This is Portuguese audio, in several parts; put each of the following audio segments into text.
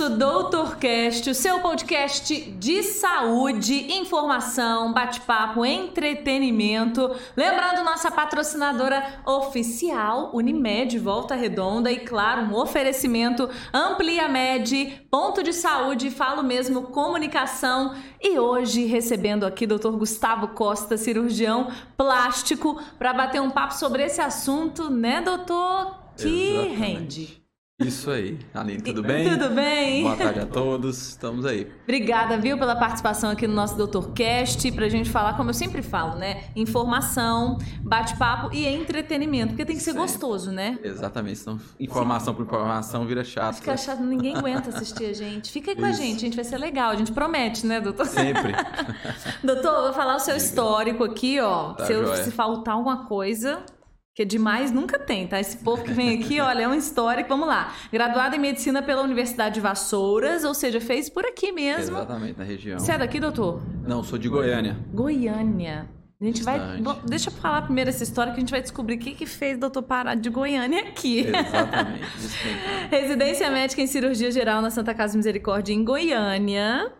nosso Doutorcast, o seu podcast de saúde, informação, bate-papo, entretenimento. Lembrando nossa patrocinadora oficial, Unimed Volta Redonda e claro, um oferecimento Amplia Med, ponto de saúde, falo mesmo comunicação. E hoje recebendo aqui Dr. Gustavo Costa, cirurgião plástico, para bater um papo sobre esse assunto, né, doutor? Que Exatamente. rende. Isso aí. Aline, tudo bem? Tudo bem? Boa tarde a todos. Estamos aí. Obrigada, viu, pela participação aqui no nosso Doutorcast, pra gente falar, como eu sempre falo, né? Informação, bate-papo e entretenimento, porque tem que ser gostoso, né? Exatamente. Senão informação por informação vira chato. Fica chato, ninguém aguenta assistir a gente. Fica aí com a Isso. gente, a gente vai ser legal, a gente promete, né, doutor? Sempre. Doutor, vou falar o seu Diga. histórico aqui, ó. Tá se, eu- se faltar alguma coisa, que demais nunca tem, tá? Esse povo que vem aqui, olha, é um histórico. Vamos lá. Graduado em medicina pela Universidade de Vassouras, ou seja, fez por aqui mesmo. Exatamente, na região. Você é daqui, doutor? Não, sou de Goiânia. Goiânia. A gente vai. Deixa eu falar primeiro essa história que a gente vai descobrir o que, que fez o doutor parar de Goiânia aqui. Exatamente. Residência médica em cirurgia geral na Santa Casa Misericórdia, em Goiânia.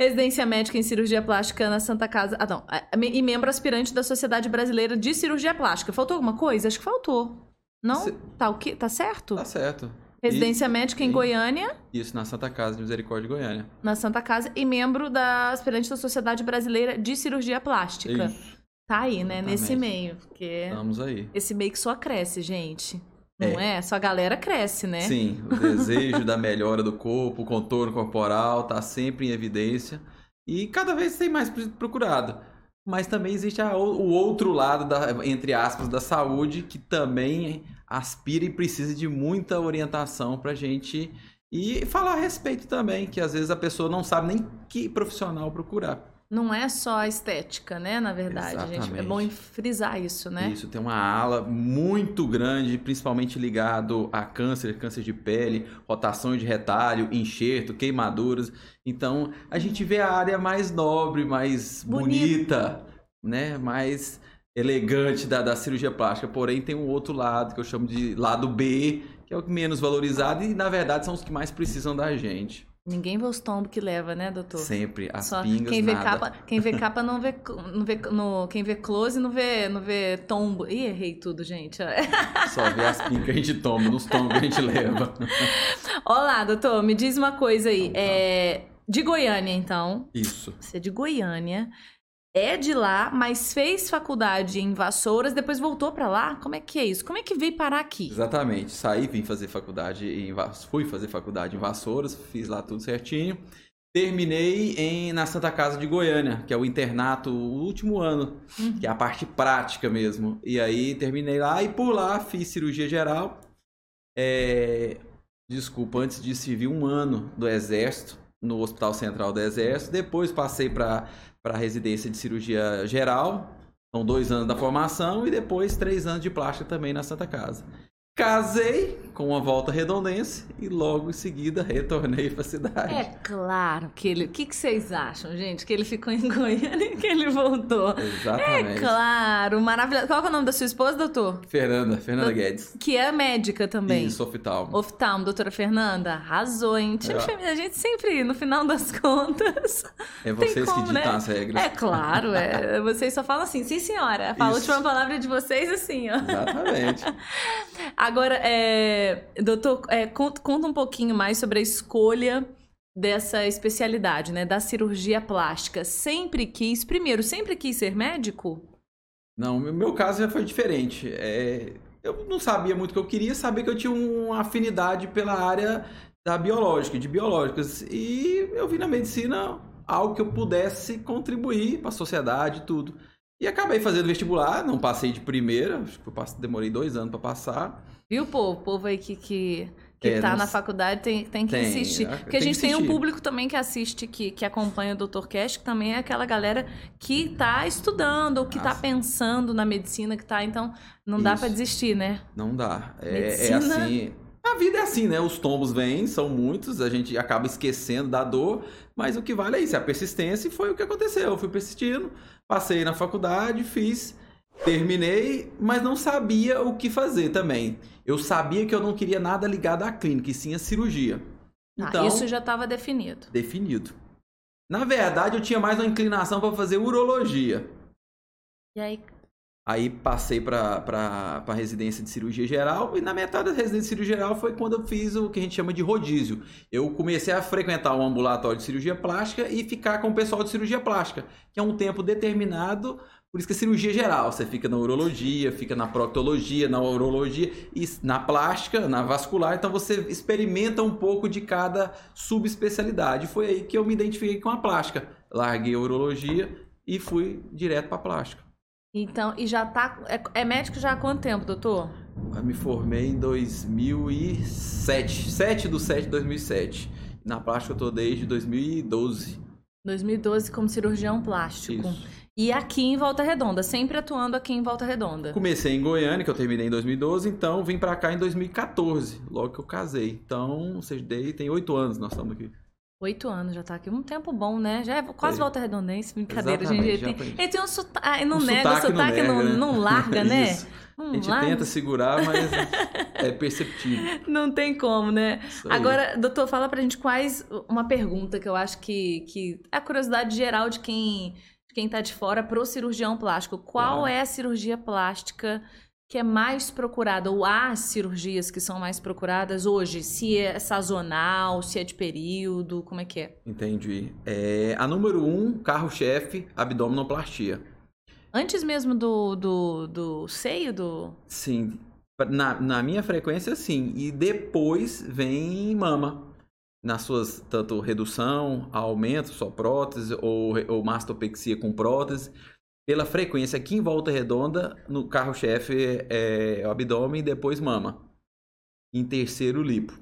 Residência médica em cirurgia plástica na Santa Casa. Ah, não. É, E membro aspirante da Sociedade Brasileira de Cirurgia Plástica. Faltou alguma coisa? Acho que faltou. Não? Se- Tá, o quê? tá certo? Tá certo. Residência médica em e- Goiânia, E isso na Santa Casa de Misericórdia de Goiânia. na Santa Casa, e membro da aspirante da Sociedade Brasileira de Cirurgia Plástica. Isso. Tá aí, né? Exatamente. Nesse meio. Porque Estamos aí. esse meio que só cresce, gente. Não é? Só a galera cresce, né? Sim, o desejo da melhora do corpo, o contorno corporal tá sempre em evidência e cada vez tem mais procurado. Mas também existe a- o outro lado, da, entre aspas, da saúde, que também aspira e precisa de muita orientação pra gente e falar a respeito também, que às vezes a pessoa não sabe nem que profissional procurar. Não é só a estética, né? Na verdade, gente. É Exatamente. bom frisar isso, né? Isso, tem uma ala muito grande, principalmente ligado a câncer, câncer de pele, rotação de retalho, enxerto, queimaduras. Então, a gente vê a área mais nobre, mais Bonita. bonita, né? Mais elegante da, da cirurgia plástica. Porém, tem um outro lado que eu chamo de lado B, que é o menos valorizado e, na verdade, são os que mais precisam da gente. Ninguém vê os tombos que leva, né, doutor? Sempre, as Só pingas, quem vê nada. capa, quem vê capa não vê, não vê no, quem vê close não vê, não vê tombo. Ih, errei tudo, gente. Só vê as pingas que a gente toma, nos tombos que a gente leva. Olá, doutor, me diz uma coisa aí. Então tá. É, de Goiânia, então. Isso. Você é de Goiânia. É de lá, mas fez faculdade em Vassouras, depois voltou pra lá? Como é que é isso? Como é que veio parar aqui? Exatamente. Saí, vim fazer faculdade em fui fazer faculdade em Vassouras, fiz lá tudo certinho. Terminei em, na Santa Casa de Goiânia, que é o internato, o último ano, Uhum. que é a parte prática mesmo. E aí terminei lá e por lá fiz cirurgia geral. É, Desculpa, antes de servir um ano do Exército, no Hospital Central do Exército. Depois passei para a residência de cirurgia geral, são dois anos da formação, e depois três anos de plástica também na Santa Casa. Casei com uma volta redondense e logo em seguida retornei para a cidade. É claro que ele. O que, que vocês acham, gente? Que ele ficou em Goiânia e que ele voltou. É Exatamente. claro, maravilhoso. Qual é o nome da sua esposa, doutor? Fernanda, Fernanda Guedes. Que é médica também. Isso, oftalmo. Oftalmo, doutora Fernanda, arrasou, hein? Time É. feminino, a gente sempre, no final das contas. É vocês como, que né? ditam as regras. É claro, é. Vocês só falam assim, sim, senhora. Fala a última palavra de vocês assim, ó. Exatamente. Agora, é, doutor, é, conta, conta um pouquinho mais sobre a escolha dessa especialidade, né? Da cirurgia plástica. Sempre quis, primeiro, sempre quis ser médico? Não, o meu caso já foi diferente. É, eu não sabia muito o que eu queria, sabia que eu tinha uma afinidade pela área da biológica, de biológicas. E eu vi na medicina algo que eu pudesse contribuir para a sociedade e tudo. E acabei fazendo vestibular, não passei de primeira, acho que eu demorei dois anos para passar. Viu, povo? O povo aí que, que, que É, tá na faculdade tem, tem que Tem, insistir. é, Porque a gente tem um público também que assiste, que, que acompanha o Dr. Cash, que também é aquela galera que tá estudando ou que tá Nossa. pensando na medicina, que tá. Então, não dá Isso. pra desistir, né? Não dá. É, é Medicina- assim. A vida é assim, né? Os tombos vêm, são muitos, a gente acaba esquecendo da dor, mas o que vale é isso, é a persistência e foi o que aconteceu. Eu fui persistindo, passei na faculdade, fiz, terminei, mas não sabia o que fazer também. Eu sabia que eu não queria nada ligado à clínica, e sim à cirurgia. Ah, Então, isso já estava definido. definido. Na verdade, eu tinha mais uma inclinação para fazer urologia. E aí, Aí passei para a residência de cirurgia geral e na metade da residência de cirurgia geral foi quando eu fiz o que a gente chama de rodízio. Eu comecei a frequentar o ambulatório de cirurgia plástica e ficar com o pessoal de cirurgia plástica, que é um tempo determinado, por isso que é cirurgia geral. Você fica na urologia, fica na proctologia, na urologia e na plástica, na vascular, então você experimenta um pouco de cada subespecialidade. Foi aí que eu me identifiquei com a plástica. Larguei a urologia e fui direto para plástica. então, e já tá. É, é médico já há quanto tempo, doutor? Eu me formei em 2007, 7 do 7 de 2007. Na plástica eu tô desde 2012. 2012 como cirurgião plástico. Isso. E aqui em Volta Redonda, sempre atuando aqui em Volta Redonda. Comecei em Goiânia, que eu terminei em 2012, então vim pra cá em 2014, logo que eu casei. Então, seja, dei, tem oito anos nós estamos aqui. Oito anos já tá aqui. Um tempo bom, né? Já é quase Foi. Volta Redondense, brincadeira, Exatamente, gente. Ele tem, ele tem um sotaque. Não Um nega, o sotaque sotaque não não, nega, né? não larga, né? Não A gente larga. tenta segurar, mas é perceptível. Não tem como, né? Agora, doutor, fala pra gente quais. Uma pergunta que eu acho que, que é a curiosidade geral de quem, quem tá de fora pro cirurgião plástico. Qual Claro. é a cirurgia plástica que é mais procurada? Ou as cirurgias que são mais procuradas hoje? Se é sazonal, se é de período, como é que é? Entendi. É, a número um, carro-chefe, abdominoplastia. Antes mesmo do, do, do seio, do. Sim, na, na minha frequência, sim. E depois vem mama. Nas suas, tanto redução, aumento, só prótese, ou, ou mastopexia com prótese. Pela frequência aqui em Volta Redonda, no carro-chefe é o abdômen e depois mama. Em terceiro, lipo.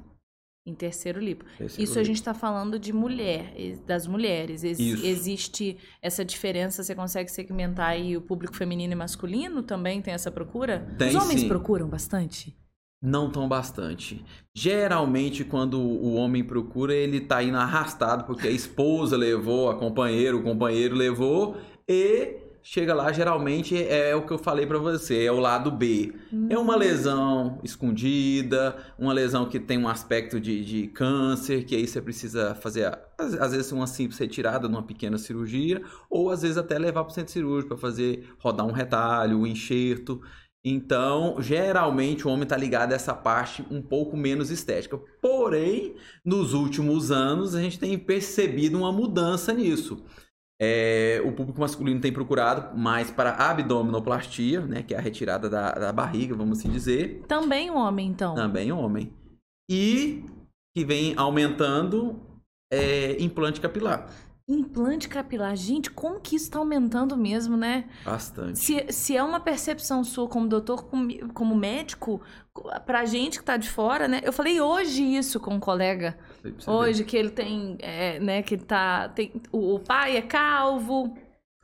Em terceiro lipo. Terceiro Isso a lipo. gente está falando de mulher, das mulheres. Ex- Isso. Existe essa diferença? Você consegue segmentar aí o público feminino e masculino? Também tem essa procura? Tem, Os homens sim. procuram bastante? Não tão bastante. Geralmente, quando o homem procura, ele tá indo arrastado, porque a esposa levou, a companheira, o companheiro levou, e chega lá, geralmente é o que eu falei pra você, é o lado B. É uma lesão escondida, uma lesão que tem um aspecto de, de câncer, que aí você precisa fazer, às, às vezes, uma simples retirada numa pequena cirurgia, ou às vezes até levar para o centro cirúrgico para fazer, rodar um retalho, um enxerto. Então, geralmente o homem está ligado a essa parte um pouco menos estética. Porém, nos últimos anos, a gente tem percebido uma mudança nisso. É, o público masculino tem procurado mais para abdominoplastia, né, que é a retirada da, da barriga, vamos assim dizer. Também o homem, então. Também homem. E que vem aumentando é, implante capilar. Implante capilar. Gente, como que isso está aumentando mesmo, né? Bastante. Se, se é uma percepção sua como doutor, como, como médico, pra gente que tá de fora, né? Eu falei hoje isso com um colega. Hoje que ele tem, é, né, que ele tá, tem, o, o pai é calvo,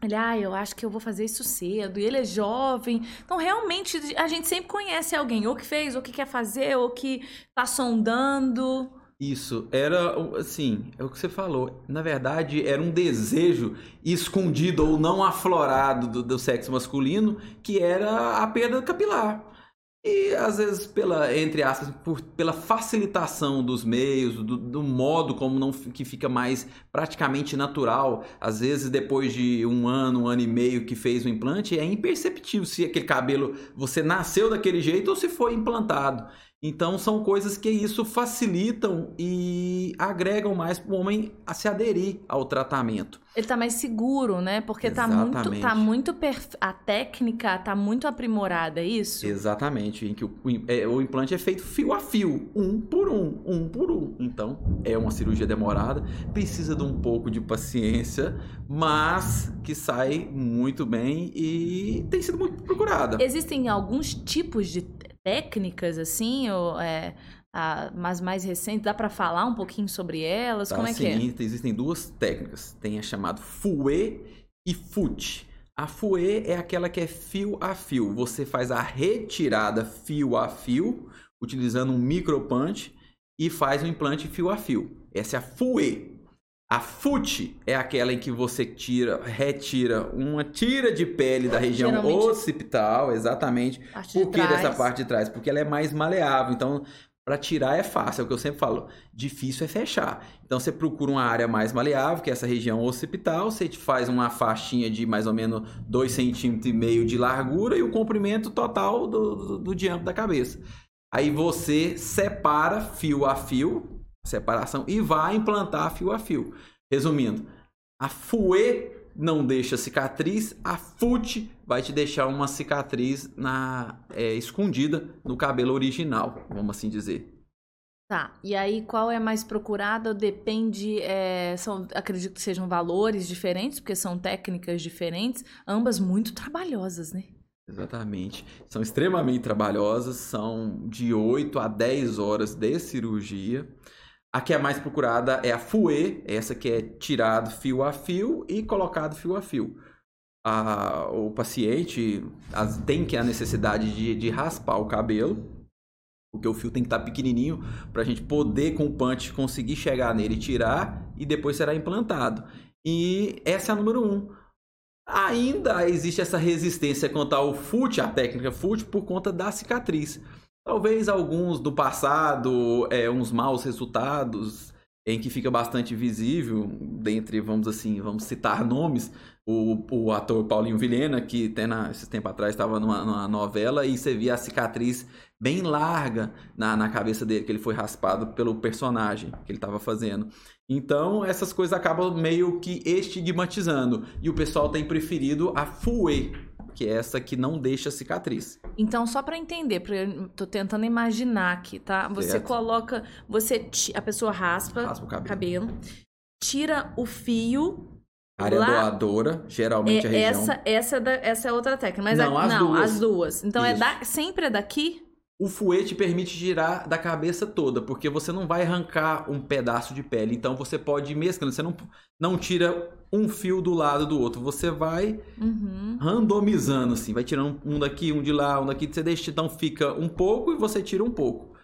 ele, ah, eu acho que eu vou fazer isso cedo, e ele é jovem, então realmente a gente sempre conhece alguém, ou que fez, ou que quer fazer, ou que tá sondando, Isso, era assim, é o que você falou. Na verdade, era um desejo escondido ou não aflorado do, do sexo masculino, que era a perda capilar. E às vezes, pela, entre aspas, por, pela facilitação dos meios, do, do modo como não que fica mais praticamente natural. Às vezes, depois de um ano, um ano e meio que fez o implante, é imperceptível se aquele cabelo você nasceu daquele jeito ou se foi implantado. Então são coisas que isso facilitam e agregam mais para o homem a se aderir ao tratamento. ele tá mais seguro, né? Porque tá muito, Exatamente. tá muito a técnica tá muito aprimorada, é isso? Exatamente, em que o, é, o implante é feito fio a fio, um por um, um por um. Então é uma cirurgia demorada, precisa de um pouco de paciência, mas que sai muito bem e tem sido muito procurada. Existem alguns tipos de técnicas, assim, ou, é, a- mas mais recentes, dá pra falar um pouquinho sobre elas? Tá, Como é que é? sim, Existem duas técnicas. Tem a chamada fouet e fute. A fouet é aquela que é fio a fio. Você faz a retirada fio a fio, utilizando um micropunch, e faz o implante fio a fio. Essa é a fouet. A fute é aquela em que você tira, retira uma tira de pele da região Geralmente- occipital, exatamente. Por que dessa parte de trás? Porque ela é mais maleável. Então, Para tirar é fácil, é o que eu sempre falo. Difícil é fechar. Então você procura uma área mais maleável, que é essa região occipital, você faz uma faixinha de mais ou menos 2,5 cm de largura e o comprimento total do, do, do diâmetro da cabeça. Aí você separa fio a fio, separação, e vai implantar fio a fio. Resumindo, a FUE não deixa cicatriz, a FUT vai te deixar uma cicatriz na é, escondida no cabelo original, vamos assim dizer. Tá, e aí qual é mais procurada? Depende, é, são, acredito que sejam valores diferentes, porque são técnicas diferentes, ambas muito trabalhosas, né? Exatamente. São extremamente trabalhosas, são de 8 a 10 horas de cirurgia. A que é mais procurada é a FUE, essa que é tirado fio a fio e colocado fio a fio. A, o paciente as, tem que a necessidade de, de raspar o cabelo, porque o fio tem que estar pequenininho para a gente poder com o punch conseguir chegar nele, tirar e depois será implantado. E essa é a número um. Ainda existe essa resistência quanto ao FUT, a técnica FUT, por conta da cicatriz. Talvez alguns do passado, é, uns maus resultados, em que fica bastante visível, dentre, vamos assim, vamos citar nomes, o, o ator Paulinho Vilhena, que até na, esses tempo atrás estava numa, numa, novela e você via a cicatriz bem larga na, na cabeça dele, que ele foi raspado pelo personagem que ele estava fazendo. Então, essas coisas acabam meio que estigmatizando. E o pessoal tem preferido a Fue, que é essa que não deixa cicatriz. Então, só para entender, porque eu tô tentando imaginar aqui, tá? Você certo. coloca, você a pessoa raspa, raspa o cabelo. cabelo, tira o fio Área lá, doadora, geralmente é, a região. Essa, essa, é da, essa é outra técnica. Mas não, a, as, não duas. as duas. Então é da, sempre é daqui? O fouet te permite girar da cabeça toda, porque você não vai arrancar um pedaço de pele. Então você pode ir mesclando. Você não, não tira um fio do lado do outro. Você vai uhum. randomizando, assim. Vai tirando um daqui, um de lá, um daqui. Você deixa, então fica um pouco e você tira um pouco.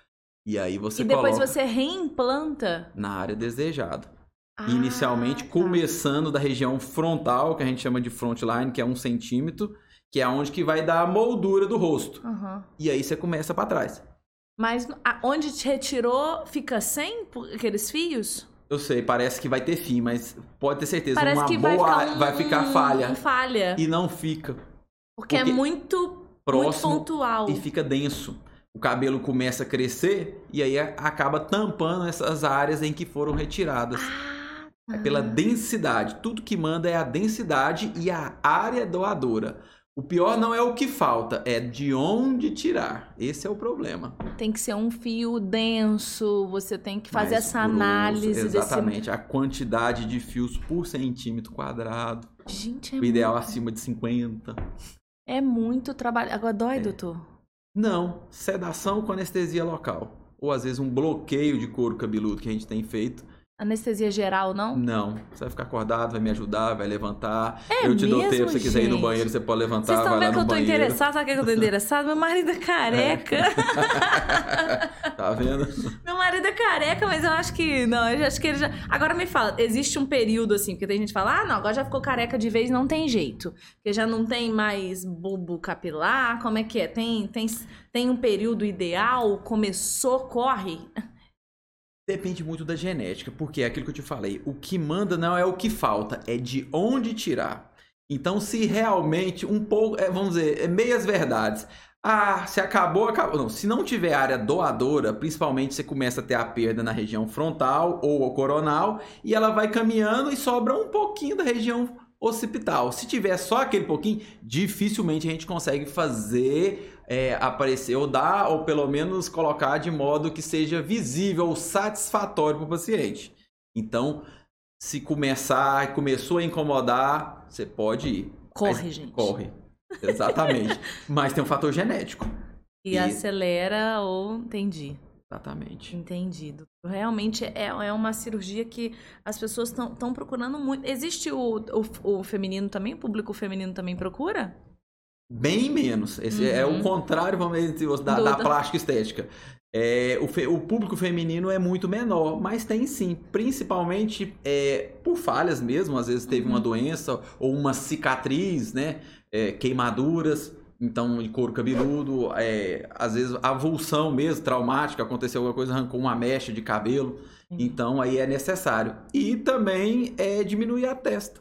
E aí você E depois você reimplanta? Na área desejada. Ah, Inicialmente, tá. começando da região frontal, que a gente chama de frontline, que é um centímetro que é onde que vai dar a moldura do rosto. Uhum. E aí você começa para trás. Mas onde te retirou, fica sem aqueles fios? Eu sei, parece que vai ter fio, mas pode ter certeza, parece uma que boa vai ficar, um, vai ficar falha. Um falha. E não fica. Porque, é porque é muito, próximo muito pontual. E fica denso. O cabelo começa a crescer e aí acaba tampando essas áreas em que foram retiradas. Ah, é pela densidade. Tudo que manda é a densidade e a área doadora. O pior não é o que falta, é de onde tirar. Esse é o problema. Tem que ser um fio denso, você tem que fazer Mais essa grosso, análise. Exatamente, desse... a quantidade de fios por centímetro quadrado. Gente, é O ideal muito... acima de 50. É muito trabalho. Agora dói, é. doutor? Não, sedação com anestesia local. Ou às vezes um bloqueio de couro cabeludo que a gente tem feito Anestesia geral, não? Não. Você vai ficar acordado, vai me ajudar, vai levantar. É eu te mesmo, dou tempo, se você quiser ir no banheiro, você pode levantar, Vocês estão vendo que eu tô banheiro. interessada? Sabe o que eu tô interessada? Meu marido é careca. É. tá vendo? Meu marido é careca, mas eu acho que... Não, eu acho que ele já... Agora me fala, existe um período assim, porque tem gente que fala, ah, não, agora já ficou careca de vez, não tem jeito. Porque já não tem mais bulbo capilar, como é que é? Tem, tem, tem um período ideal? Começou, corre? Depende muito da genética, porque é aquilo que eu te falei. O que manda não é o que falta, é de onde tirar. Então, se realmente um pouco, é, vamos dizer, é meias verdades. Ah, se acabou, acabou. Não, se não tiver área doadora, principalmente você começa a ter a perda na região frontal ou coronal e ela vai caminhando e sobra um pouquinho da região occipital. Se tiver só aquele pouquinho, dificilmente a gente consegue fazer é, aparecer ou dar, ou pelo menos colocar de modo que seja visível ou satisfatório para o paciente. Então, se começar, começou a incomodar, você pode ir. Corre, Mas, gente. Corre. Exatamente. Mas tem um fator genético. E, e... acelera ou entendi. Exatamente. Entendido. Realmente é, é uma cirurgia que as pessoas estão procurando muito. Existe o, o, o feminino também? O público feminino também procura? Bem menos. Esse uhum. é o uhum. contrário, vamos dizer, da, da plástica estética. É, o, fe, o, público feminino é muito menor, mas tem sim, principalmente é, por falhas mesmo. Às vezes teve uhum. uma doença ou uma cicatriz, né? É, queimaduras. Então, de couro cabeludo, é, às vezes avulsão mesmo, traumática, aconteceu alguma coisa, arrancou uma mecha de cabelo. Então, aí é necessário. E também é diminuir a testa.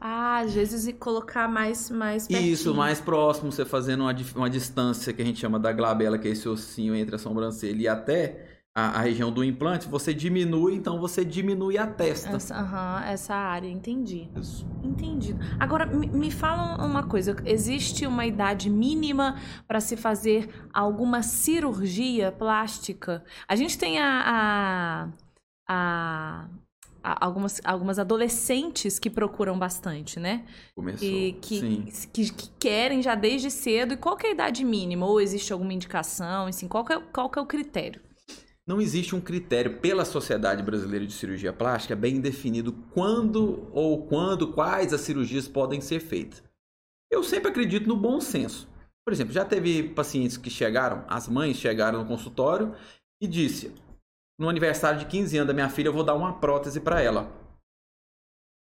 Ah, às vezes e colocar mais mais pertinho. Isso, mais próximo, você fazendo uma, uma distância que a gente chama da glabela, que é esse ossinho entre a sobrancelha e até a, a região do implante, você diminui, então você diminui a testa. Essa, essa área, entendi. Isso. Entendido. Agora, me, me fala uma coisa: existe uma idade mínima para se fazer alguma cirurgia plástica? A gente tem a, a- a- algumas, algumas adolescentes que procuram bastante, né? Começou. E que, Sim. que, que querem já desde cedo. E qual é a idade mínima? Ou existe alguma indicação? Assim, qual, que é, qual que é o critério? Não existe um critério pela Sociedade Brasileira de Cirurgia Plástica bem definido quando ou quando, quais as cirurgias podem ser feitas. Eu sempre acredito no bom senso. Por exemplo, já teve pacientes que chegaram, as mães chegaram no consultório e disse: no aniversário de 15 anos da minha filha, eu vou dar uma prótese para ela.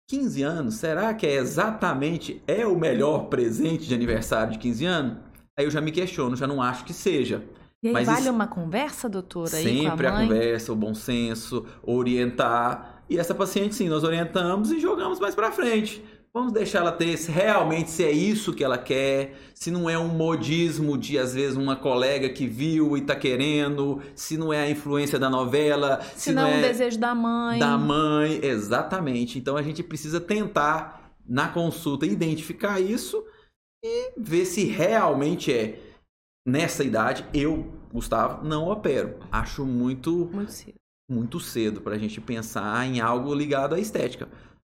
15 anos, será que é exatamente é o melhor presente de aniversário de 15 anos? Aí eu já me questiono, já não acho que seja. E aí, Mas vale isso- uma conversa, doutora, aí Sempre com a a, conversa, o bom senso, orientar. E essa paciente, sim, nós orientamos e jogamos mais pra frente. Vamos deixar ela ter se realmente se é isso que ela quer, se não é um modismo de às vezes uma colega que viu e tá querendo, se não é a influência da novela, se, Se não, não um é desejo da mãe. da mãe, exatamente. Então a gente precisa tentar na consulta identificar isso e ver se realmente é nessa idade eu, Gustavo, não opero. Acho muito Muito cedo. muito cedo para a gente pensar em algo ligado à estética.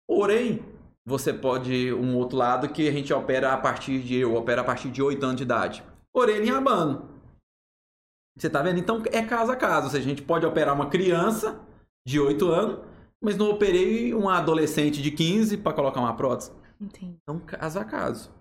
Porém, você pode um outro lado que a gente opera a partir de eu opero a partir de 8 anos de idade. Orelha em abano. Você tá vendo? Então é caso a caso. Ou seja, a gente pode operar uma criança de 8 anos, mas não operei um adolescente de 15 para colocar uma prótese. Entendi. Então, caso a caso.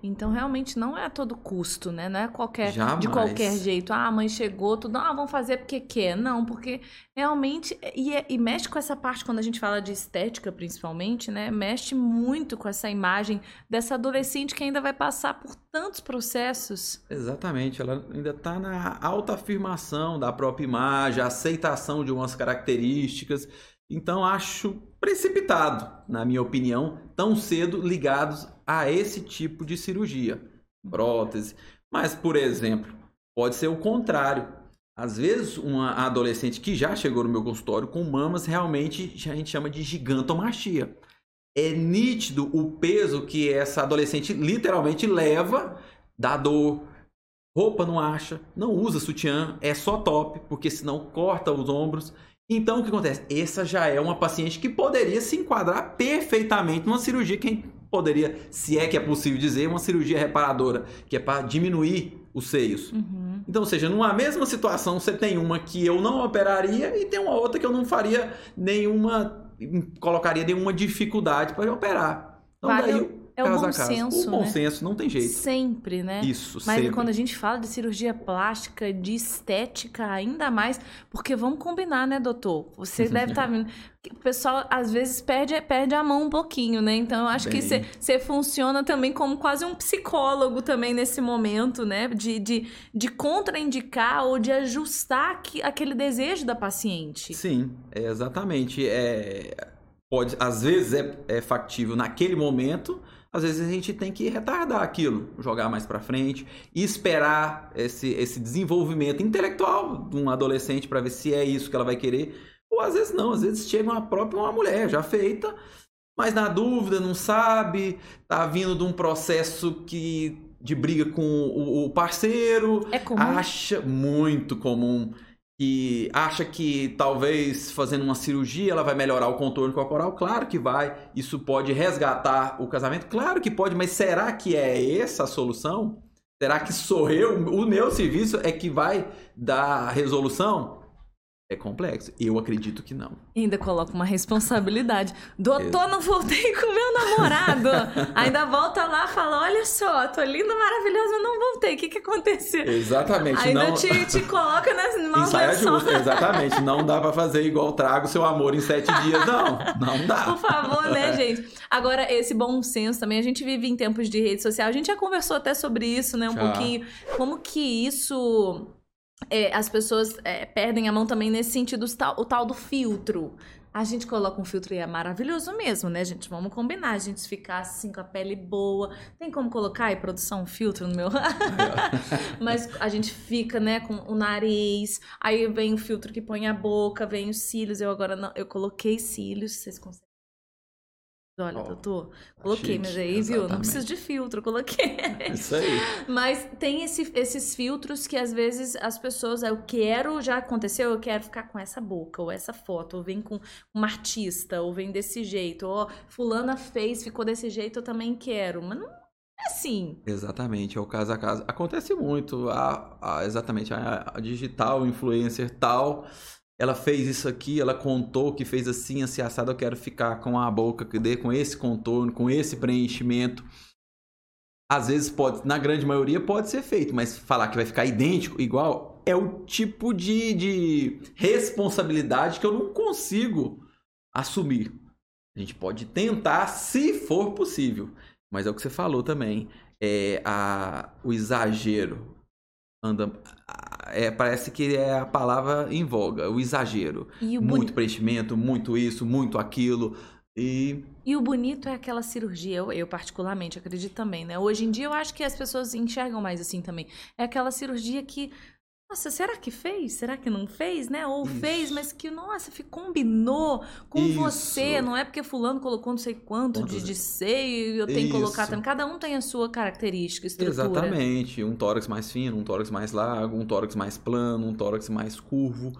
Então, realmente, não é a todo custo, né? Não é qualquer, Jamais. de qualquer jeito. Ah, a mãe chegou, tudo. Ah, vamos fazer porque quer. Não, porque realmente... E, é- e mexe com essa parte, quando a gente fala de estética, principalmente, né? Mexe muito com essa imagem dessa adolescente que ainda vai passar por tantos processos. Exatamente, ela ainda está na autoafirmação da própria imagem, a aceitação de umas características. Então, acho precipitado, na minha opinião, tão cedo ligados a esse tipo de cirurgia, prótese. Mas, por exemplo, pode ser o contrário. Às vezes, uma adolescente que já chegou no meu consultório com mamas realmente a gente chama de gigantomastia. É nítido o peso que essa adolescente literalmente leva da dor. Roupa não acha, não usa sutiã, é só top, porque senão corta os ombros. Então o que acontece? Essa já é uma paciente que poderia se enquadrar perfeitamente numa cirurgia que poderia, se é que é possível dizer, uma cirurgia reparadora, que é para diminuir os seios. Uhum. Então, ou seja, numa mesma situação, você tem uma que eu não operaria e tem uma outra que eu não faria nenhuma, colocaria nenhuma dificuldade para operar. Então, daí, é o bom senso, O bom né? senso não tem jeito. Sempre, né? Isso, Mas sempre. quando a gente fala de cirurgia plástica, de estética, ainda mais, porque vamos combinar, né, doutor? Você deve estar vendo. que O pessoal às vezes perde, perde a mão um pouquinho, né? Então eu acho que Bem. você funciona também como quase um psicólogo também nesse momento, né? De, de, de contraindicar ou de ajustar aqui- aquele desejo da paciente. Sim, é exatamente. É, pode, às vezes é, é factível naquele momento, às vezes a gente tem que retardar aquilo, jogar mais para frente e esperar esse, esse desenvolvimento intelectual de um adolescente para ver se é isso que ela vai querer. Ou às vezes não, às vezes chega uma própria uma mulher já feita, mas na dúvida, não sabe, tá vindo de um processo que de briga com o, o parceiro, É comum. acha muito comum que acha que talvez fazendo uma cirurgia ela vai melhorar o contorno corporal, claro que vai. Isso pode resgatar o casamento, claro que pode, mas será que é essa a solução? Será que sou eu, o meu serviço é que vai dar resolução? É complexo. Eu acredito que não. Ainda coloca uma responsabilidade. Doutor, não voltei com meu namorado. Ainda volta lá e fala: Olha só, tô linda, maravilhosa, não voltei. O que, que aconteceu? Exatamente. Ainda não... te, te coloca nas mãos. Justo, exatamente. Não dá pra fazer igual trago seu amor em sete dias, não. Não dá. Por favor, né, gente? Agora, esse bom senso também. A gente vive em tempos de rede social. A gente já conversou até sobre isso, né? Um Já. pouquinho. Como que isso é, as pessoas é, perdem a mão também nesse sentido, o tal, do filtro. A gente coloca um filtro e é maravilhoso mesmo, né, gente? Vamos combinar. A gente ficar assim com a pele boa. Tem como colocar aí, produção, um filtro no meu. Mas a gente fica, né, com o nariz. Aí vem o filtro que põe a boca, vem os cílios. Eu agora não. Eu coloquei cílios, vocês conseguem. Olha, Ó, doutor, coloquei, mas aí, viu? Não exatamente. preciso de filtro, coloquei. Isso aí. Mas tem esse- esses filtros que às vezes as pessoas, "Ah, eu quero, já aconteceu, eu quero ficar com essa boca, ou essa foto, ou vem com uma artista, ou vem desse jeito, ou fulana fez, ficou desse jeito, eu também quero. Mas não é assim. Exatamente, é o caso a caso. Acontece muito, a, a- exatamente, a, a digital influencer tal, ela fez isso aqui, ela contou que fez assim, assim, assado, eu quero ficar com a boca que dê com esse contorno, com esse preenchimento. Às vezes pode, na grande maioria pode ser feito, mas falar que vai ficar idêntico, igual, é o tipo de, de responsabilidade que eu não consigo assumir. A gente pode tentar, se for possível. Mas é o que você falou também. É a, o exagero. Anda, é, parece que é a palavra em voga, o exagero. E o, Muito boni- preenchimento, muito isso, muito aquilo. E e o bonito é aquela cirurgia, eu, eu particularmente acredito também, né? Hoje em dia eu acho que as pessoas enxergam mais assim também. É aquela cirurgia que. Nossa, será que fez? Será que não fez, né? Ou Isso. fez, mas que, nossa, combinou com Isso. você. Não é porque fulano colocou não sei quanto de, de seio e eu tenho que colocar Isso. também. Cada um tem a sua característica, estrutura. Exatamente. Um tórax mais fino, um tórax mais largo, um tórax mais plano, um tórax mais curvo.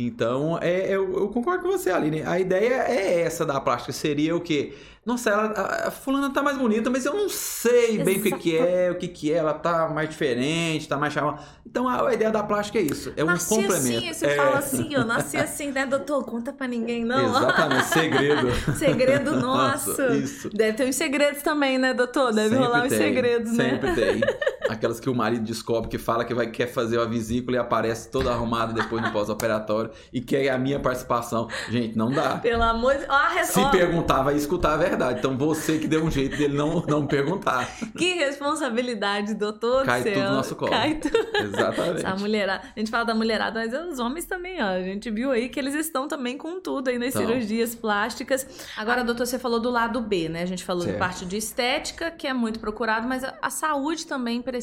Então, é, eu, eu concordo com você, Aline. A ideia é essa da plástica. Seria o quê? Nossa, ela, a, a fulana tá mais bonita, mas eu não sei bem o que, que é, o que, que é. Ela tá mais diferente, tá mais chamada. Então, a, a ideia da plástica é isso. É um nasci complemento. assim, você é, fala assim, eu nasci assim, né, doutor? Conta pra ninguém, não. Exatamente, segredo. Segredo nosso. Nossa, isso. Deve ter uns segredos também, né, doutor? Deve Sempre rolar uns tem, segredos, Sempre né? tem. Aquelas que o marido descobre que fala que vai, quer fazer a vesícula e aparece toda arrumada depois no pós-operatório e quer a minha participação. Gente, não dá. Pelo amor de... Ó, a res- Se perguntar, vai escutar a verdade. Então você que deu um jeito dele não, não perguntar. Que responsabilidade, doutor Cai céu. tudo no nosso colo. Cai tudo. Exatamente. Essa mulherada. A gente fala da mulherada, mas os homens também, ó. A gente viu aí que eles estão também com tudo aí nas Então. cirurgias plásticas. Agora, doutor, você falou do lado B, né? A gente falou da Certo. parte de estética, que é muito procurado, mas a, a saúde também precisa.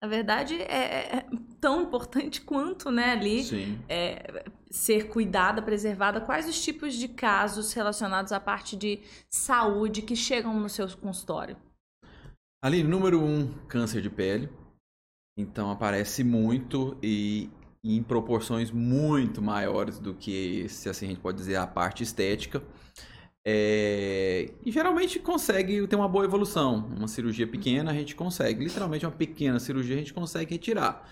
Na verdade, é, é tão importante quanto, né, ali, é, ser cuidada, preservada. Quais os tipos de casos relacionados à parte de saúde que chegam no seu consultório? Ali, número um, câncer de pele. Então aparece muito e, e em proporções muito maiores do que, se assim a gente pode dizer, a parte estética. É, e geralmente consegue ter uma boa evolução. Uma cirurgia pequena a gente consegue, literalmente uma pequena cirurgia a gente consegue retirar.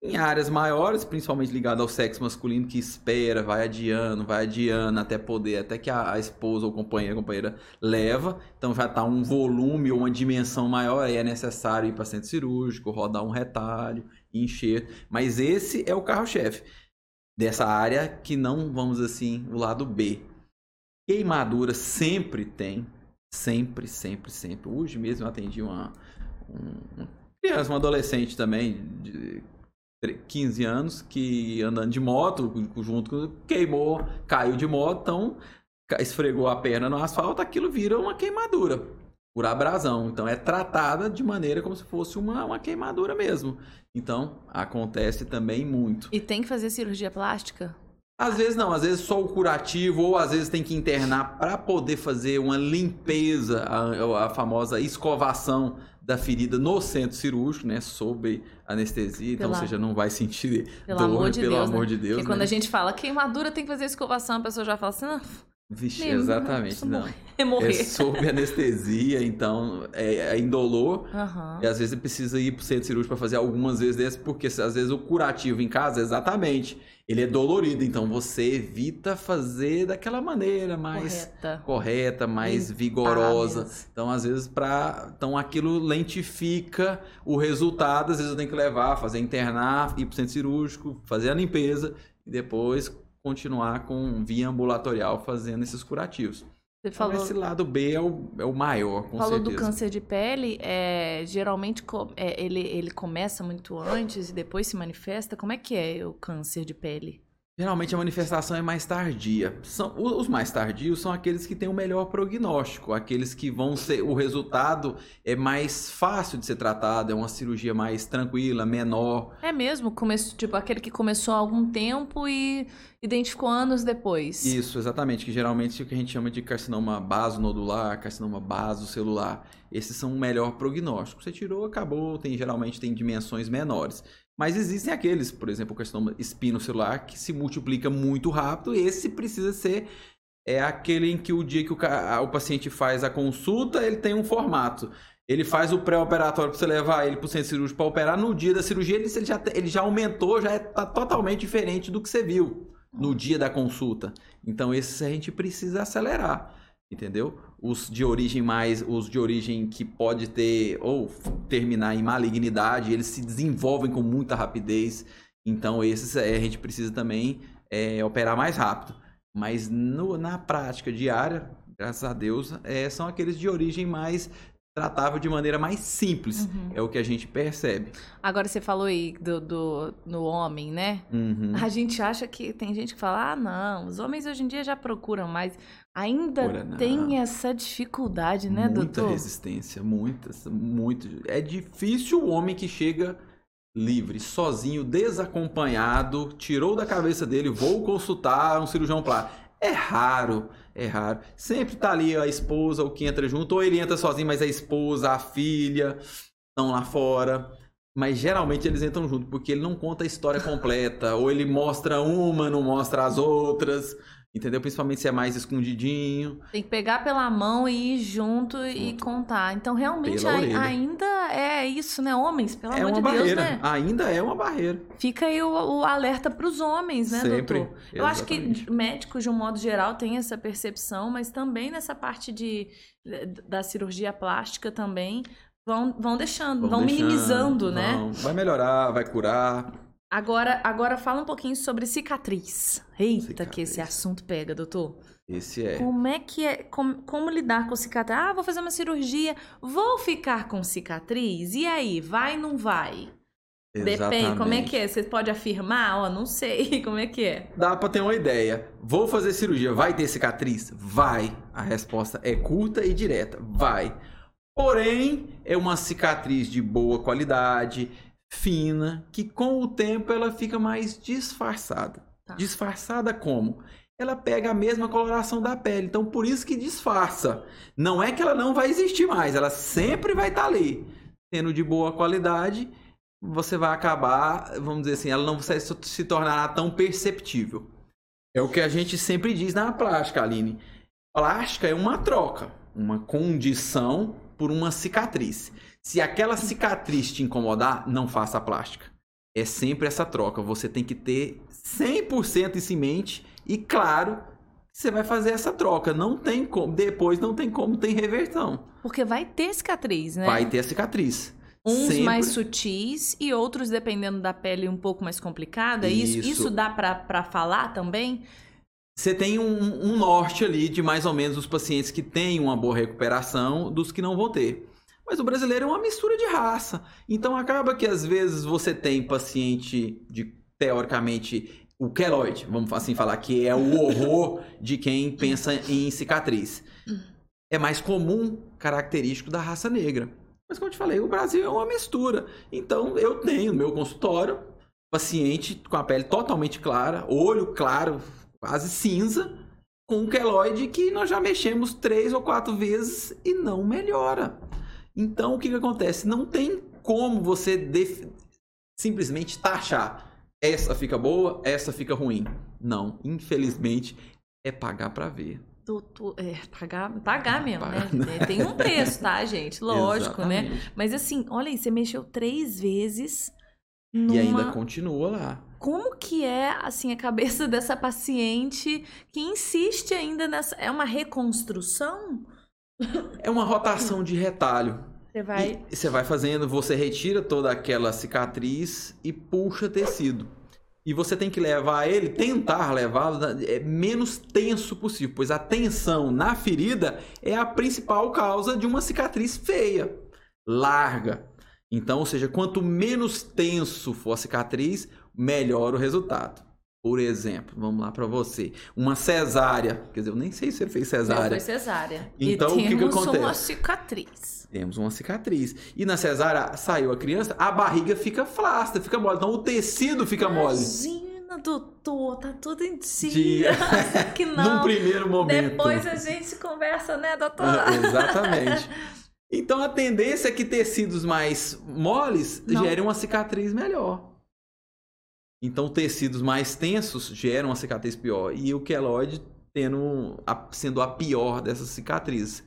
Em áreas maiores, principalmente ligado ao sexo masculino, que espera, vai adiando, vai adiando até poder, até que a, a esposa ou companheira, companheira leva. Então já está um volume ou uma dimensão maior, aí é necessário ir para centro cirúrgico, rodar um retalho, encher. Mas esse é o carro-chefe dessa área que não, vamos assim, o lado B. Queimadura sempre tem, sempre, sempre, sempre. Hoje mesmo eu atendi uma, um- uma criança, uma adolescente também, de 15 anos, que andando de moto, junto queimou, caiu de moto, então esfregou a perna no asfalto, aquilo vira uma queimadura por abrasão. Então é tratada de maneira como se fosse uma, uma queimadura mesmo. Então acontece também muito. E tem que fazer cirurgia plástica? Às vezes não, às vezes só o curativo, ou às vezes tem que internar para poder fazer uma limpeza, a, a famosa escovação da ferida no centro cirúrgico, né? Sob anestesia, então, Pela- ou seja, não vai sentir Pelo dor, amor de pelo Deus, amor né? de Deus. Porque quando né? a gente fala queimadura tem que fazer escovação, a pessoa já fala assim, "Ah, Vixe, Mesmo, exatamente, não. morrer. É morrer. sob anestesia, então é, é indolor. Aham. E às vezes você precisa ir pro centro cirúrgico para fazer algumas vezes dessas, porque às vezes o curativo em casa, exatamente, ele é dolorido. Então você evita fazer daquela maneira mais Correta. correta, mais vigorosa. mesmo. Então, às vezes, para então aquilo lentifica o resultado. Às vezes eu tenho que levar, fazer internar, ir pro centro cirúrgico, fazer a limpeza e depois continuar com via ambulatorial fazendo esses curativos. Você Então, falou, esse lado B é o, é o maior, com falou do certeza. câncer de pele, é, geralmente é, ele, ele começa muito antes e depois se manifesta. Como é que é o câncer de pele? Geralmente a manifestação é mais tardia. São, os mais tardios são aqueles que têm o melhor prognóstico, aqueles que vão ser. O resultado é mais fácil de ser tratado, é uma cirurgia mais tranquila, menor. É mesmo, começo, tipo aquele que começou há algum tempo e identificou anos depois. Isso, exatamente, que geralmente é o que a gente chama de carcinoma basonodular, carcinoma basocelular. Esses são o melhor prognóstico. Você tirou, acabou, tem geralmente tem dimensões menores. Mas existem aqueles, por exemplo, o carcinoma espinocelular, que se multiplica muito rápido, esse precisa ser é aquele em que o dia que o, o paciente faz a consulta, ele tem um formato. Ele faz o pré-operatório para você levar ele para o centro cirúrgico para operar. No dia da cirurgia, ele, ele já, ele já aumentou, já está totalmente diferente do que você viu no dia da consulta. Então, esses a gente precisa acelerar, entendeu? Os de origem mais, os de origem que pode ter ou terminar em malignidade, eles se desenvolvem com muita rapidez. Então, esses é, a gente precisa também é, operar mais rápido. Mas no- na prática diária, graças a Deus, é, são aqueles de origem mais tratável de maneira mais simples. Uhum. É o que a gente percebe. Agora você falou aí do, do no homem, né? Uhum. A gente acha que tem gente que fala, ah, não, os homens hoje em dia já procuram mais. Ainda não. tem essa dificuldade, né, muita doutor? resistência, muitas, muito. É difícil o homem que chega livre, sozinho, desacompanhado, tirou da cabeça dele, vou consultar um cirurgião plástico. É raro, é raro. Sempre tá ali a esposa, ou que entra junto, ou ele entra sozinho, mas a esposa, a filha estão lá fora. Mas geralmente eles entram junto, porque ele não conta a história completa, ou ele mostra uma, não mostra as outras, entendeu? Principalmente se é mais escondidinho. Tem que pegar pela mão e ir junto e contar. Então, realmente, orelha. ainda é isso, né? Homens, pelo é amor uma de Deus, barreira, né? ainda é uma barreira. Fica aí o, o alerta para os homens, né, Sempre, doutor? Eu acho que médicos, de um modo geral, têm essa percepção, mas também nessa parte de, da cirurgia plástica também vão, vão deixando, vão, deixando, minimizando, né? vão. Vai melhorar, vai curar. Agora, agora fala um pouquinho sobre cicatriz. Eita, que esse Cicatriz. assunto pega, doutor. Esse é. Como é que é? Como, como lidar com cicatriz? Ah, vou fazer uma cirurgia, vou ficar com cicatriz? E aí, vai não vai? Depende, como é que é? Você pode afirmar? Ó, não sei, como é que é? Dá pra ter uma ideia. Vou fazer cirurgia, vai ter cicatriz? Vai. A resposta é curta e direta. Vai. Porém, é uma cicatriz de boa qualidade, fina, que com o tempo ela fica mais disfarçada. Tá. Disfarçada como? Ela pega a mesma coloração da pele, então por isso que disfarça. Não é que ela não vai existir mais, ela sempre vai estar ali. Sendo de boa qualidade, você vai acabar, vamos dizer assim, ela não vai se se tornará tão perceptível. É o que a gente sempre diz na plástica, Aline. Plástica é uma troca, uma condição por uma cicatriz. Se aquela cicatriz te incomodar, não faça a plástica. É sempre essa troca. Você tem que ter 100% isso em mente e, claro, você vai fazer essa troca. Não tem como. Depois não tem como, tem reversão. Porque vai ter cicatriz, né? Vai ter a cicatriz. Uns Sempre- mais sutis e outros, dependendo da pele, um pouco mais complicada. Isso, Isso. isso dá pra falar também? Você tem um, um norte ali de mais ou menos os pacientes que têm uma boa recuperação dos que não vão ter. Mas o brasileiro é uma mistura de raça. Então acaba que às vezes você tem paciente de, teoricamente, o queloide, vamos assim falar, que é o horror de quem pensa em cicatriz. É mais comum, característico da raça negra. Mas como eu te falei, o Brasil é uma mistura. Então eu tenho no meu consultório paciente com a pele totalmente clara, olho claro, quase cinza, com um queloide que nós já mexemos três ou quatro vezes e não melhora. Então o que, que acontece? Não tem como você def- simplesmente taxar. Essa fica boa, essa fica ruim. Não, infelizmente é pagar para ver. Tu, tu, é, pagar, pagar mesmo, né? É, tem um preço, tá, gente? Lógico, né? Mas assim, olha aí, você mexeu três vezes numa... E ainda continua lá. Como que é, assim, a cabeça dessa paciente que insiste ainda nessa... É uma reconstrução? É uma rotação de retalho. Você vai... E você vai fazendo, você retira toda aquela cicatriz e puxa tecido. E você tem que levar ele, tentar levá-lo da- é, menos tenso possível, pois a tensão na ferida é a principal causa de uma cicatriz feia, larga. Então, ou seja, quanto menos tenso for a cicatriz, melhor o resultado. Por exemplo, vamos lá para você, uma cesárea, quer dizer, eu nem sei se você fez Não, cesárea. foi cesárea. Então, o e que que temos uma acontece? cicatriz. Temos uma cicatriz. E na cesárea saiu a criança, a barriga fica flácida, fica mole. Então o tecido fica mole. Imagina, doutor, tá tudo em dia. Dia. que Num não. primeiro momento. Depois a gente conversa, né, doutor? Ah, Exatamente. Então a tendência é que tecidos mais moles Não. gerem uma cicatriz melhor. Então tecidos mais tensos geram uma cicatriz pior. E o queloide tendo a- sendo a pior dessas cicatrizes.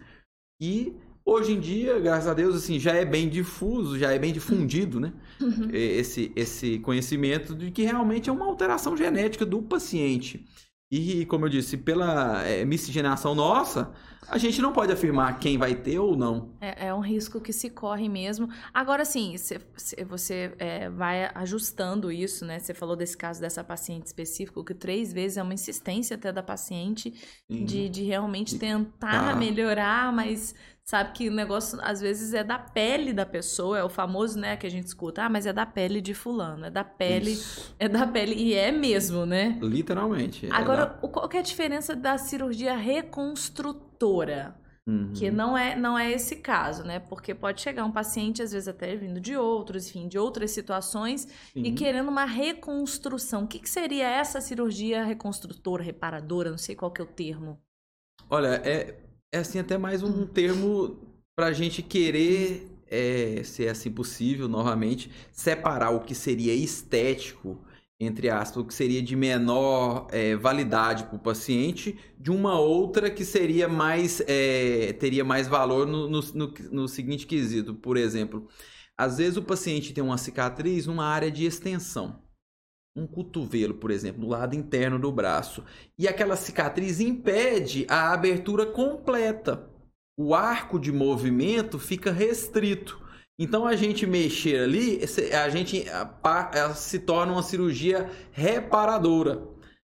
E hoje em dia, graças a Deus, assim, já é bem difuso, já é bem difundido, né? Uhum. esse, esse conhecimento de que realmente é uma alteração genética do paciente. E, como eu disse, pela é, miscigenação nossa, a gente não pode afirmar quem vai ter ou não. É, é um risco que se corre mesmo. Agora, sim, cê- cê- você é, vai ajustando isso, né? Você falou desse caso dessa paciente específico, que três vezes é uma insistência até da paciente de, de realmente tentar tá. melhorar, mas sabe que o negócio às vezes é da pele da pessoa, é o famoso, né, que a gente escuta, ah, mas é da pele de fulano, é da pele, Isso. é da pele, e é mesmo, né? Literalmente. é Agora, o- qual que é a diferença da cirurgia reconstrutora? da- Uhum. Que não é, não é esse caso, né? Porque pode chegar um paciente, às vezes até vindo de outros, enfim, de outras situações, e Sim. querendo uma reconstrução. O que, que seria essa cirurgia reconstrutora, reparadora? Não sei qual que é o termo. Olha, é, é assim até mais um termo pra gente querer, é, se é assim possível, novamente, separar o que seria estético, entre aspas, o que seria de menor é, validade para o paciente, de uma outra que seria mais, é, teria mais valor no, no, no, no seguinte quesito. Por exemplo, às vezes o paciente tem uma cicatriz numa área de extensão. Um cotovelo, por exemplo, do lado interno do braço e aquela cicatriz impede a abertura completa. O arco de movimento fica restrito. Então a gente mexer ali, a gente se torna uma cirurgia reparadora.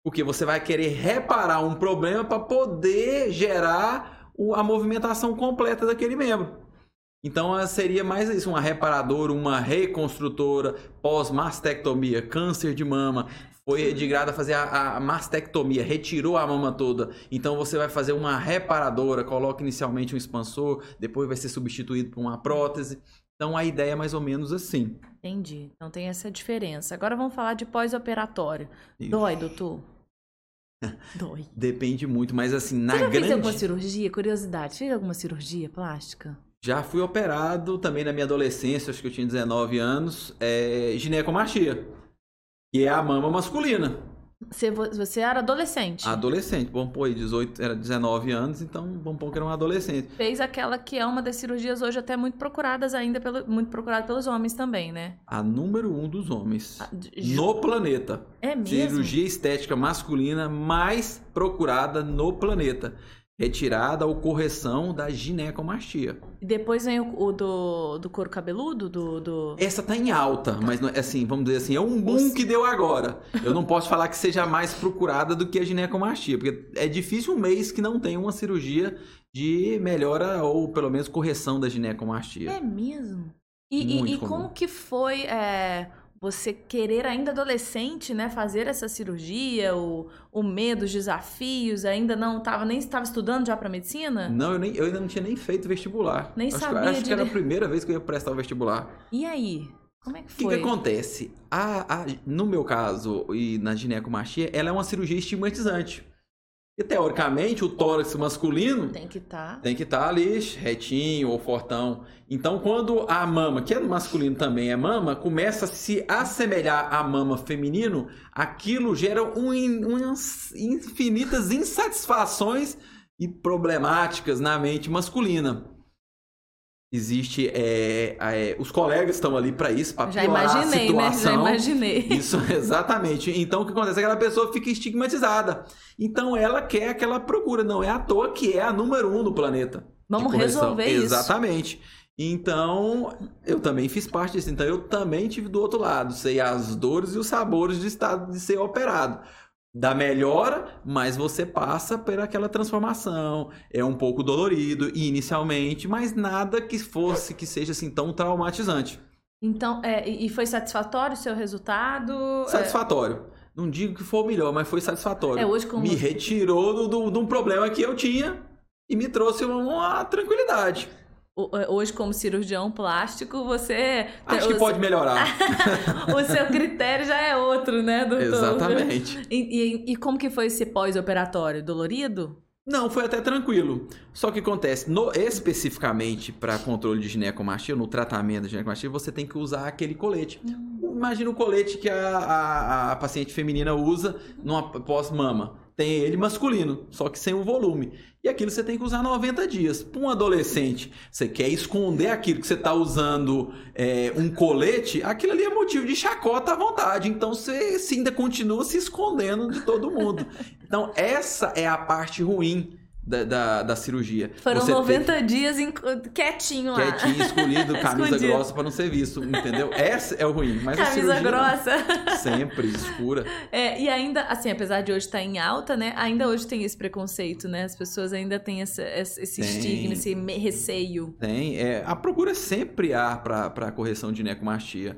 Porque você vai querer reparar um problema para poder gerar a movimentação completa daquele membro. Então eh, seria mais isso, uma reparadora, uma reconstrutora, pós-mastectomia, câncer de mama, foi de grado a fazer a, a mastectomia, retirou a mama toda. Então você vai fazer uma reparadora, coloca inicialmente um expansor, depois vai ser substituído por uma prótese. Então a ideia é mais ou menos assim. Entendi. Então tem essa diferença. Agora vamos falar de pós-operatório. Dói, doutor? Dói. Depende muito, mas assim, na Você já fez alguma grande. cirurgia? Curiosidade, fez alguma cirurgia plástica? Já fui operado também na minha adolescência, acho que eu tinha 19 anos, é, ginecomastia, que é a mama masculina. Você, vo- você era adolescente. Adolescente, pôr aí, 18, era 19 anos, então vamos pôr que era um adolescente. Fez aquela que é uma das cirurgias hoje até muito procuradas ainda, pelo, muito procurada pelos homens também, né? A número um dos homens Ah, de- no planeta. É mesmo? Cirurgia estética masculina mais procurada no planeta. Retirada ou correção da ginecomastia. E depois vem o, o do, do couro cabeludo, do... do... Essa tá em alta, mas não- assim, vamos dizer assim, é um boom que deu agora. Eu não posso falar que seja mais procurada do que a ginecomastia, porque é difícil um mês que não tenha uma cirurgia de melhora ou pelo menos correção da ginecomastia. É mesmo? E, e- e como que foi é, você querer ainda adolescente, né, fazer essa cirurgia, o, o medo, os desafios, ainda não estava nem estava estudando já para medicina? Não, eu, nem, eu ainda não tinha nem feito vestibular. Nem acho, sabia Acho que era a primeira vez que eu ia prestar o vestibular. E aí? Como é que O que, foi? que acontece? A, a- no meu caso e na ginecomastia, ela é uma cirurgia estigmatizante. E teoricamente, o tórax masculino Tem que estar. tem que estar ali retinho ou fortão. Então, quando a mama, que é masculino também é mama, começa a se assemelhar à mama feminino, aquilo gera um umas infinitas insatisfações e problemáticas na mente masculina. Existe é, é, os colegas estão ali para isso, para Já piorar a imaginei, né? Já situação. imaginei. Isso, exatamente. Então, o que acontece? Aquela pessoa fica estigmatizada. Então, ela quer aquela procura. Não é à toa que é a número um do planeta. Vamos resolver isso. Exatamente. Então, eu também fiz parte disso. Então, eu também tive do outro lado. Sei as dores e os sabores de estado de ser operado. Da melhora, mas você passa por aquela transformação. É um pouco dolorido inicialmente, mas nada que fosse, que seja assim tão traumatizante. Então, é, e foi satisfatório o seu resultado? Satisfatório. Não digo que foi o melhor, mas foi satisfatório. É, hoje como- Me retirou de um problema que eu tinha e me trouxe uma, uma tranquilidade. É, Hoje, como cirurgião plástico, você. Acho que pode melhorar. O seu critério já é outro, né, doutor? Exatamente. E, e- e como que foi esse pós-operatório? Dolorido? Não, foi até tranquilo. Só que acontece, no- especificamente para controle de ginecomastia, no tratamento de ginecomastia, você tem que usar aquele colete. Imagina o colete que a, a- a paciente feminina usa numa pós-mama. Tem ele masculino, só que sem o volume. E aquilo você tem que usar 90 dias. Para um adolescente, você quer esconder aquilo que você está usando é, um colete, aquilo ali é motivo de chacota à vontade. Então você ainda continua se escondendo de todo mundo. Então essa é a parte ruim da, da, da cirurgia. Foram Você 90 dias em- quietinho lá. Quietinho, escolhido, camisa Escondido. grossa para não ser visto, entendeu? Essa é o ruim. Mas a Camisa cirurgia, não. grossa. Sempre escura. É, e ainda, assim, apesar de hoje estar em alta, né? Ainda hoje tem esse preconceito, né? As pessoas ainda têm essa- esse, Tem. estigma, esse receio. Tem. É, a procura sempre há para correção de ginecomastia.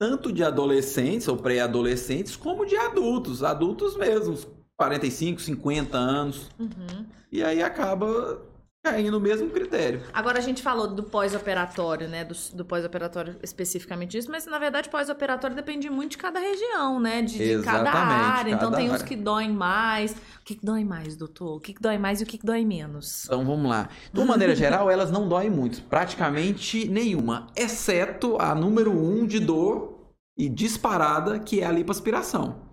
Tanto de adolescentes ou pré-adolescentes, como de adultos. Adultos mesmos. 45, 50 anos. Uhum. E aí acaba caindo no mesmo critério. Agora a gente falou do pós-operatório, né? Do, do pós-operatório especificamente disso, mas na verdade pós-operatório depende muito de cada região, né? De, de cada área. Então cada tem uns área. que doem mais. O que, que dói mais, doutor? O que, que dói mais e o que, que dói menos? Então vamos lá. De uma maneira geral, elas não doem muito. Praticamente nenhuma. Exceto a número um de dor e disparada, que é a lipoaspiração.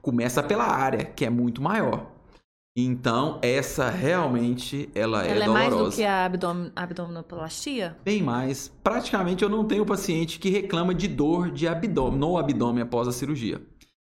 Começa pela área, que é muito maior. Então, essa realmente ela é Ela é dolorosa. mais do que a abdom abdominoplastia? Bem mais. Praticamente eu não tenho paciente que reclama de dor de abdômen, no abdômen após a cirurgia.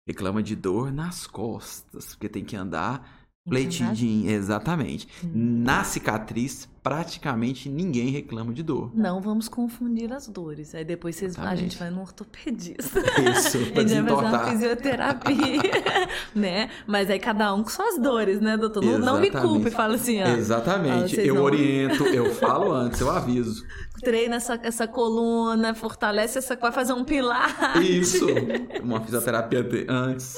Reclama de dor nas costas, porque tem que andar pleitidinho, exatamente. Hum. Na cicatriz, praticamente ninguém reclama de dor. Não vamos confundir as dores. Aí depois vocês, a gente vai no ortopedista. Isso, A gente vai fazer uma fisioterapia, né? Mas aí cada um com suas dores, né, doutor? Não, não me culpe, fala assim, ó. Exatamente. Vocês eu não- oriento, eu falo antes, eu aviso. Treina essa, essa coluna, fortalece essa. Vai fazer um pilar. Isso. Uma fisioterapia antes.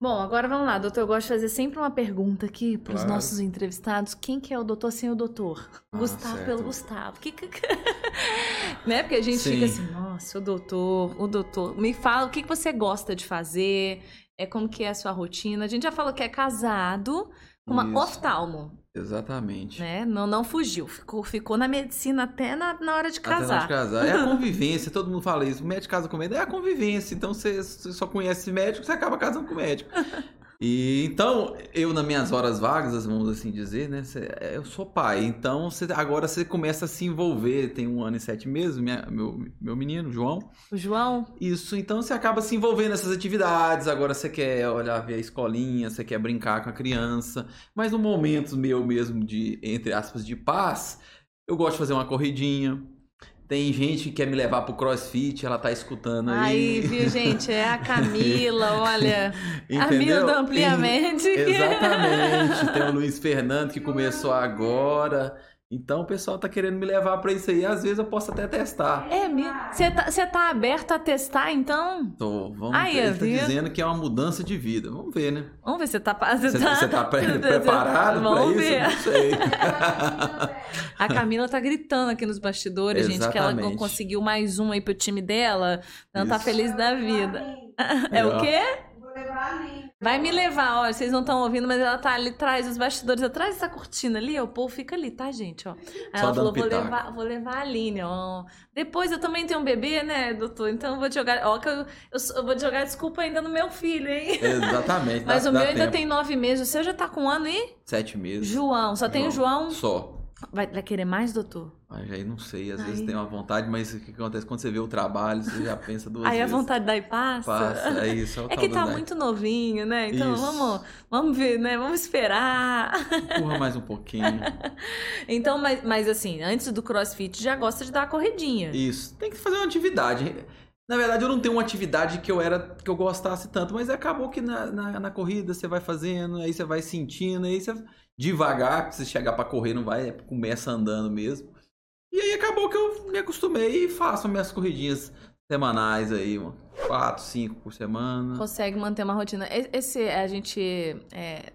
Bom, agora vamos lá, doutor. Eu gosto de fazer sempre uma pergunta aqui para os Claro. nossos entrevistados. Quem que é o doutor sem o doutor? Ah, Gustavo certo. pelo Gustavo. Que, que- né? Porque a gente Sim. fica assim, nossa, o doutor, o doutor. Me fala o que, que você gosta de fazer, é como que é a sua rotina. A gente já falou que é casado com uma Isso. oftalmo, Exatamente. né? Não, não fugiu, ficou, ficou na medicina até na, na hora de Até na hora casar. de casar. É a convivência, todo mundo fala isso. O médico casa com o médico. É a convivência. Então você, você só conhece médico, você acaba casando com o médico. E então, eu nas minhas horas vagas, vamos assim dizer, né? cê- eu sou pai. Então, você- agora você começa a se envolver. Tem um ano e sete meses, minha- meu, meu menino, João. O João, Isso, então você acaba se envolvendo nessas atividades. Agora você quer olhar, ver a escolinha, você quer brincar com a criança. Mas no momento meu mesmo de, entre aspas, de paz, eu gosto de fazer uma corridinha. Tem gente que quer me levar pro crossfit, ela tá escutando aí, aí. viu, gente? É a Camila, olha. Entendeu? Ampliamente. Exatamente. Tem o Luiz Fernando que começou agora. Então o pessoal tá querendo me levar pra isso aí. Às vezes eu posso até testar. É mesmo? Você tá, você tá aberto a testar, então? Tô, vamos Ai, ver. Ele tá dizendo que é uma mudança de vida. Vamos ver, né? Vamos ver se você tá... Você Você tá, você tá pre- preparado pra Vamos isso? ver. Não sei. A Camila tá gritando aqui nos bastidores, gente, que ela Exatamente. conseguiu mais um aí pro time dela. Ela tá Isso. feliz da vida. É o quê? Vou levar a Aline. Vai me levar, ó. Vocês não estão ouvindo, mas ela tá ali atrás, os bastidores, atrás dessa cortina ali, ó. O povo fica ali, tá, gente? Ó. Aí Só ela falou: vou levar, vou levar a Aline, ó. Depois eu também tenho um bebê, né, doutor? Então eu vou te jogar. Ó, que eu, eu, eu vou jogar desculpa ainda no meu filho, hein? Exatamente. Mas dá- o meu ainda tempo. tem nove meses. O seu já tá com um ano e? Sete meses. João. Só tem o João. Só. Vai, vai querer mais, doutor? Mas aí não sei, às Aí- vezes tem uma vontade, mas o que acontece quando você vê o trabalho, você já pensa duas Aí a vezes. vontade daí passa. Passa, é isso. É, É que tá né? muito novinho, né? Então Isso. vamos, vamos ver, né? Vamos esperar. Empurra mais um pouquinho. Então, mas, mas assim, antes do crossfit já gosta de dar a corridinha. Isso. Tem que fazer uma atividade. Na verdade, eu não tenho uma atividade que eu era que eu gostasse tanto, mas acabou que na, na, na corrida você vai fazendo, aí você vai sentindo, aí você devagar, você chegar pra correr não vai, é, começa andando mesmo. E aí acabou que eu me acostumei e faço minhas corridinhas semanais aí, mano. Quatro, cinco por semana. Consegue manter uma rotina. Esse, a gente é,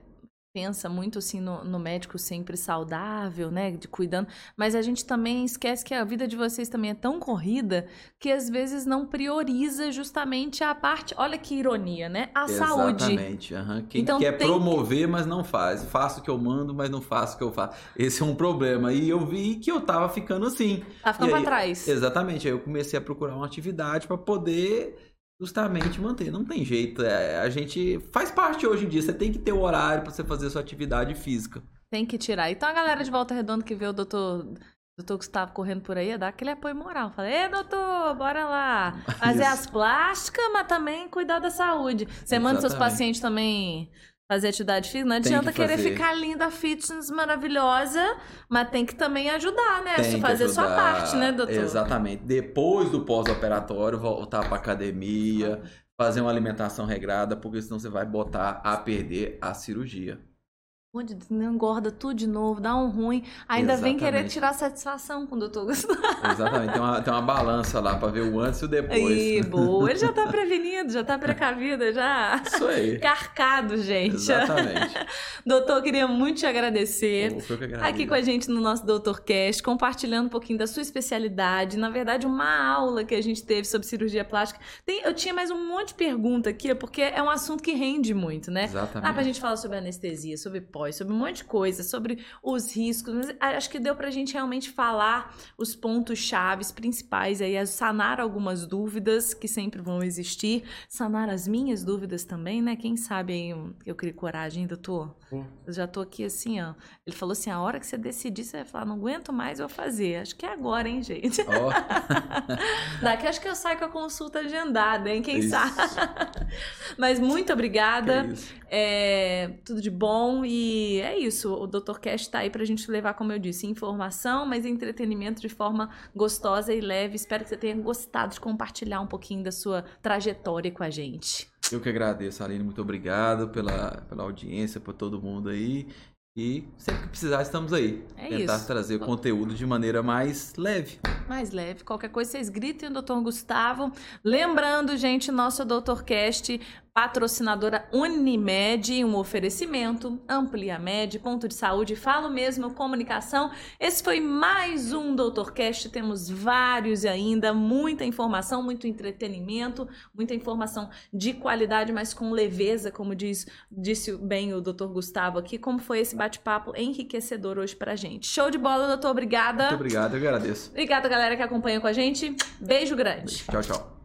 pensa muito assim no, no médico sempre saudável, né? De cuidando. Mas a gente também esquece que a vida de vocês também é tão corrida que às vezes não prioriza justamente a parte. Olha que ironia, né? A saúde. Exatamente. aham. Quem Então quer promover, mas não faz. Faço o que eu mando, mas não faço o que eu faço. Esse é um problema. E eu vi que eu tava ficando assim. Tá ficando pra aí- trás. Exatamente. Aí eu comecei a procurar uma atividade para poder justamente manter. Não tem jeito. é, a gente faz parte hoje em dia. Você tem que ter o horário para você fazer sua atividade física. Tem que tirar. Então a galera de Volta Redonda que vê o doutor, doutor Gustavo correndo por aí, dá aquele apoio moral. Fala, ei, doutor, bora lá. Fazer Isso. as plásticas, mas também cuidar da saúde. Você manda seus Exatamente. pacientes também fazer atividade física. Não adianta que querer fazer. ficar linda, fitness, maravilhosa, mas tem que também ajudar, né? Tem fazer a sua ajudar. parte, né, doutor? Exatamente. Depois do pós-operatório, voltar para academia, fazer uma alimentação regrada, porque senão você vai botar a perder a cirurgia. Onde engorda tudo de novo, dá um ruim. Ainda vem querer Exatamente. tirar satisfação com o doutor Gustavo. Exatamente. Tem uma, tem uma balança lá para ver o antes e o depois. Aí, boa. Ele já tá prevenido, já tá precavido, já. Isso aí. Carcado, gente. Exatamente. Doutor, queria muito te agradecer. Pô, foi o que eu agradeço. Aqui com a gente no nosso Doutor Cast, compartilhando um pouquinho da sua especialidade. Na verdade, uma aula que a gente teve sobre cirurgia plástica. Tem- eu tinha mais um monte de pergunta aqui, porque é um assunto que rende muito, né? Exatamente. Dá pra gente falar sobre anestesia, sobre pós, sobre um monte de coisa, sobre os riscos. Mas acho que deu pra gente realmente falar os pontos chaves principais aí, sanar algumas dúvidas que sempre vão existir, sanar as minhas dúvidas também, né? Quem sabe aí eu crio coragem, doutor? Pô. Eu já tô aqui assim, ó. Ele falou assim: a hora que você decidir, você vai falar, não aguento mais, eu vou fazer. Acho que é agora, hein, gente? Ó, Daqui acho que eu saio com a consulta agendada, hein? Quem Isso. sabe? Mas muito obrigada. É, tudo de bom e é isso. O Dr. Cash tá aí pra gente levar, como eu disse, informação, mas entretenimento de forma gostosa e leve. Espero que você tenha gostado de compartilhar um pouquinho da sua trajetória com a gente. Eu que agradeço, Aline. Muito obrigado pela, pela audiência, por todo mundo aí. E sempre que precisar, estamos aí. É Tentar isso. trazer conteúdo de maneira mais leve. Mais leve. Qualquer coisa, vocês gritem o Dr. Gustavo. Lembrando, gente, nosso Dr. Cast, patrocinadora Unimed, um oferecimento, Ampliamed, ponto de saúde, falo mesmo, comunicação. Esse foi mais um Dr. Cast, temos vários ainda, muita informação, muito entretenimento, muita informação de qualidade, mas com leveza, como diz, disse bem o Dr. Gustavo aqui, como foi esse bate-papo enriquecedor hoje pra gente. Show de bola, doutor, obrigada. Muito obrigado, eu agradeço. Obrigada, galera que acompanha com a gente. Beijo grande. Tchau, tchau.